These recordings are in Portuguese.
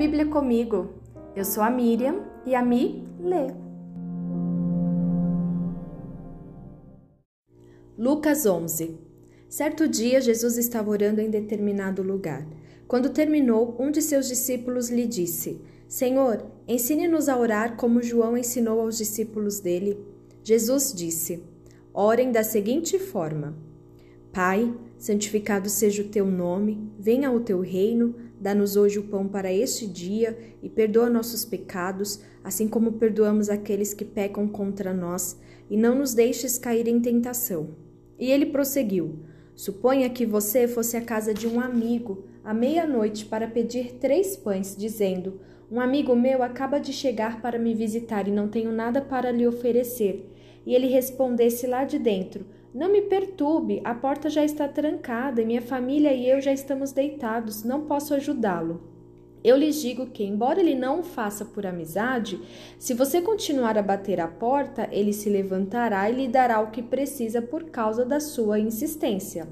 Bíblia comigo. Eu sou a Miriam e a Mi lê. Lucas 11 Certo dia, Jesus estava orando em determinado lugar. Quando terminou, um de seus discípulos lhe disse: Senhor, ensine-nos a orar como João ensinou aos discípulos dele. Jesus disse: Orem da seguinte forma: Pai, santificado seja o teu nome, venha o teu reino, dá-nos hoje o pão para este dia e perdoa nossos pecados, assim como perdoamos aqueles que pecam contra nós, e não nos deixes cair em tentação. E ele prosseguiu: Suponha que você fosse à casa de um amigo à meia-noite para pedir três pães, dizendo: Um amigo meu acaba de chegar para me visitar e não tenho nada para lhe oferecer. E ele respondesse lá de dentro: Não me perturbe, a porta já está trancada e minha família e eu já estamos deitados, não posso ajudá-lo. Eu lhes digo que, embora ele não o faça por amizade, se você continuar a bater a porta, ele se levantará e lhe dará o que precisa por causa da sua insistência.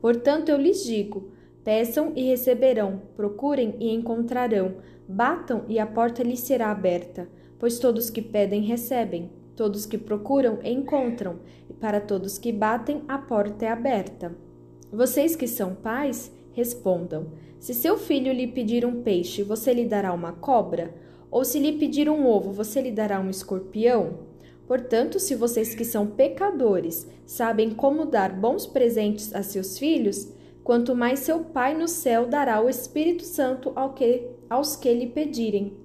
Portanto, eu lhes digo: peçam e receberão, procurem e encontrarão, batam e a porta lhes será aberta. Pois todos que pedem, recebem, todos que procuram, encontram, e para todos que batem, a porta é aberta. Vocês que são pais, respondam. Se seu filho lhe pedir um peixe, você lhe dará uma cobra? Ou se lhe pedir um ovo, você lhe dará um escorpião? Portanto, se vocês que são pecadores sabem como dar bons presentes a seus filhos, quanto mais seu Pai no céu dará o Espírito Santo ao que, aos que lhe pedirem.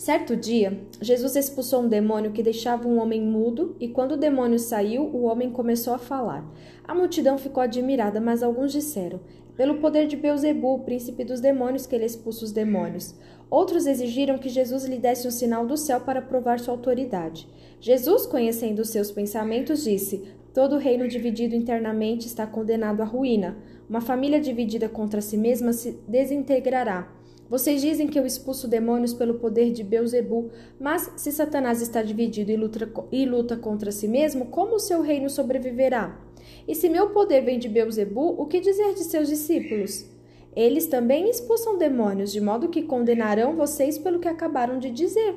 Certo dia, Jesus expulsou um demônio que deixava um homem mudo, e quando o demônio saiu, o homem começou a falar. A multidão ficou admirada, mas alguns disseram: pelo poder de Beuzebu, príncipe dos demônios, que ele expulsa os demônios. Outros exigiram que Jesus lhe desse um sinal do céu para provar sua autoridade. Jesus, conhecendo seus pensamentos, disse: Todo reino dividido internamente está condenado à ruína. Uma família dividida contra si mesma se desintegrará. Vocês dizem que eu expulso demônios pelo poder de Beuzebu, mas se Satanás está dividido e luta, e luta contra si mesmo, como o seu reino sobreviverá? E se meu poder vem de Beuzebu, o que dizer de seus discípulos? Eles também expulsam demônios, de modo que condenarão vocês pelo que acabaram de dizer.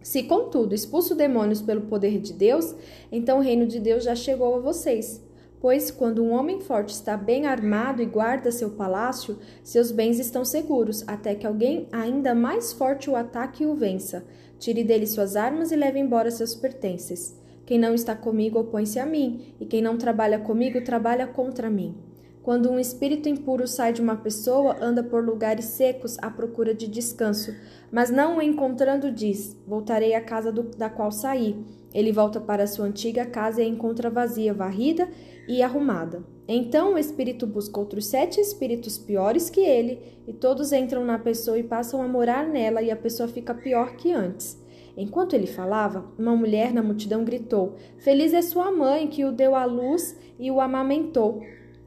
Se, contudo, expulso demônios pelo poder de Deus, então o reino de Deus já chegou a vocês. Pois, quando um homem forte está bem armado e guarda seu palácio, seus bens estão seguros, até que alguém ainda mais forte o ataque e o vença. Tire dele suas armas e leve embora seus pertences. Quem não está comigo opõe-se a mim, e quem não trabalha comigo trabalha contra mim. Quando um espírito impuro sai de uma pessoa, anda por lugares secos à procura de descanso, mas não o encontrando, diz: Voltarei à casa do, da qual saí. Ele volta para sua antiga casa e a encontra vazia, varrida e arrumada. Então o espírito busca outros sete espíritos piores que ele, e todos entram na pessoa e passam a morar nela, e a pessoa fica pior que antes. Enquanto ele falava, uma mulher na multidão gritou: Feliz é sua mãe que o deu à luz e o amamentou.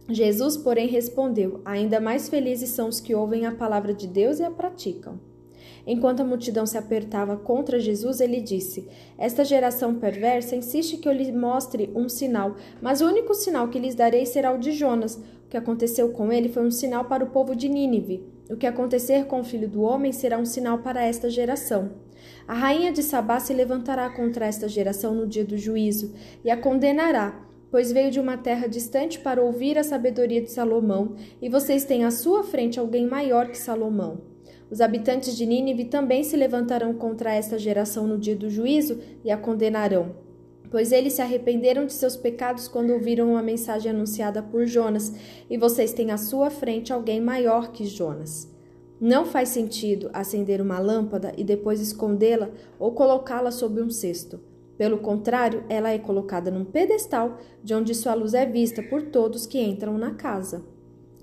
Jesus, porém, respondeu: Ainda mais felizes são os que ouvem a palavra de Deus e a praticam. Enquanto a multidão se apertava contra Jesus, ele disse: Esta geração perversa insiste que eu lhe mostre um sinal, mas o único sinal que lhes darei será o de Jonas. O que aconteceu com ele foi um sinal para o povo de Nínive. O que acontecer com o filho do homem será um sinal para esta geração. A rainha de Sabá se levantará contra esta geração no dia do juízo e a condenará, pois veio de uma terra distante para ouvir a sabedoria de Salomão, e vocês têm à sua frente alguém maior que Salomão. Os habitantes de Nínive também se levantarão contra esta geração no dia do juízo e a condenarão, pois eles se arrependeram de seus pecados quando ouviram a mensagem anunciada por Jonas, e vocês têm à sua frente alguém maior que Jonas. Não faz sentido acender uma lâmpada e depois escondê-la ou colocá-la sob um cesto. Pelo contrário, ela é colocada num pedestal de onde sua luz é vista por todos que entram na casa.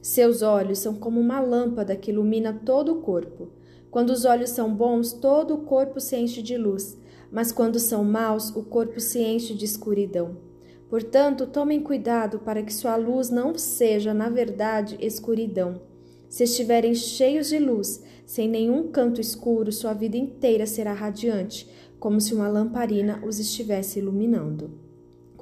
Seus olhos são como uma lâmpada que ilumina todo o corpo. Quando os olhos são bons, todo o corpo se enche de luz, mas quando são maus, o corpo se enche de escuridão. Portanto, tomem cuidado para que sua luz não seja, na verdade, escuridão. Se estiverem cheios de luz, sem nenhum canto escuro, sua vida inteira será radiante, como se uma lamparina os estivesse iluminando.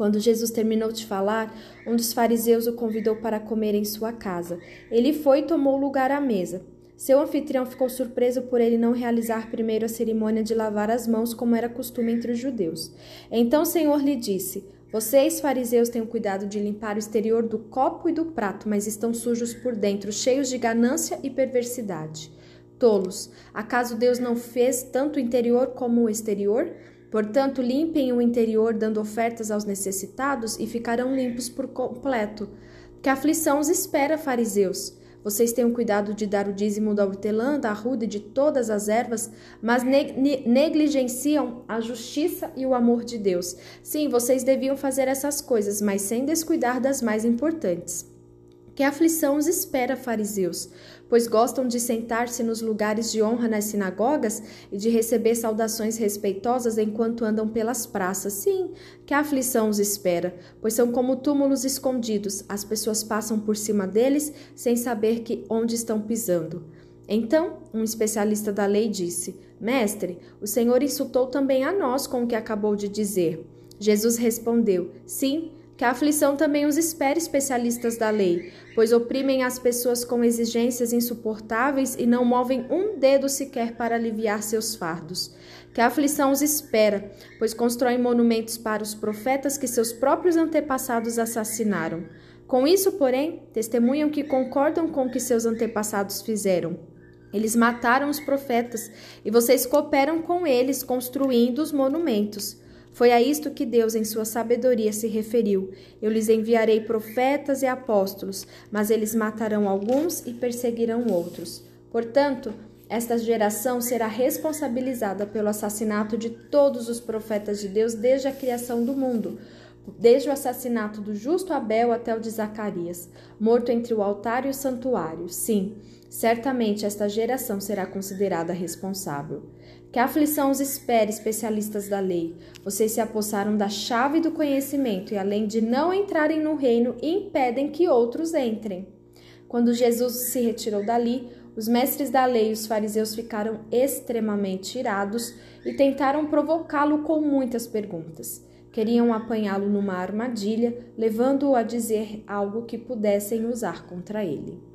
Quando Jesus terminou de falar, um dos fariseus o convidou para comer em sua casa. Ele foi e tomou lugar à mesa. Seu anfitrião ficou surpreso por ele não realizar primeiro a cerimônia de lavar as mãos, como era costume entre os judeus. Então o Senhor lhe disse: Vocês, fariseus, têm o cuidado de limpar o exterior do copo e do prato, mas estão sujos por dentro, cheios de ganância e perversidade. Tolos, acaso Deus não fez tanto o interior como o exterior? Portanto, limpem o interior, dando ofertas aos necessitados, e ficarão limpos por completo. Que aflição os espera, fariseus! Vocês tenham cuidado de dar o dízimo da hortelã, da arruda e de todas as ervas, mas negligenciam a justiça e o amor de Deus. Sim, vocês deviam fazer essas coisas, mas sem descuidar das mais importantes. Que aflição os espera, fariseus, pois gostam de sentar-se nos lugares de honra nas sinagogas e de receber saudações respeitosas enquanto andam pelas praças. Sim, que aflição os espera, pois são como túmulos escondidos, as pessoas passam por cima deles sem saber que onde estão pisando. Então, um especialista da lei disse: Mestre, o Senhor insultou também a nós com o que acabou de dizer. Jesus respondeu: Sim, que a aflição também os espere especialistas da lei, pois oprimem as pessoas com exigências insuportáveis e não movem um dedo sequer para aliviar seus fardos. Que a aflição os espera, pois constroem monumentos para os profetas que seus próprios antepassados assassinaram. Com isso, porém, testemunham que concordam com o que seus antepassados fizeram. Eles mataram os profetas e vocês cooperam com eles construindo os monumentos. Foi a isto que Deus, em sua sabedoria, se referiu: Eu lhes enviarei profetas e apóstolos, mas eles matarão alguns e perseguirão outros. Portanto, esta geração será responsabilizada pelo assassinato de todos os profetas de Deus desde a criação do mundo, desde o assassinato do justo Abel até o de Zacarias, morto entre o altar e o santuário. Sim, certamente esta geração será considerada responsável. Que aflição os espere, especialistas da lei. Vocês se apossaram da chave do conhecimento e, além de não entrarem no reino, impedem que outros entrem. Quando Jesus se retirou dali, os mestres da lei e os fariseus ficaram extremamente irados e tentaram provocá-lo com muitas perguntas. Queriam apanhá-lo numa armadilha, levando-o a dizer algo que pudessem usar contra ele.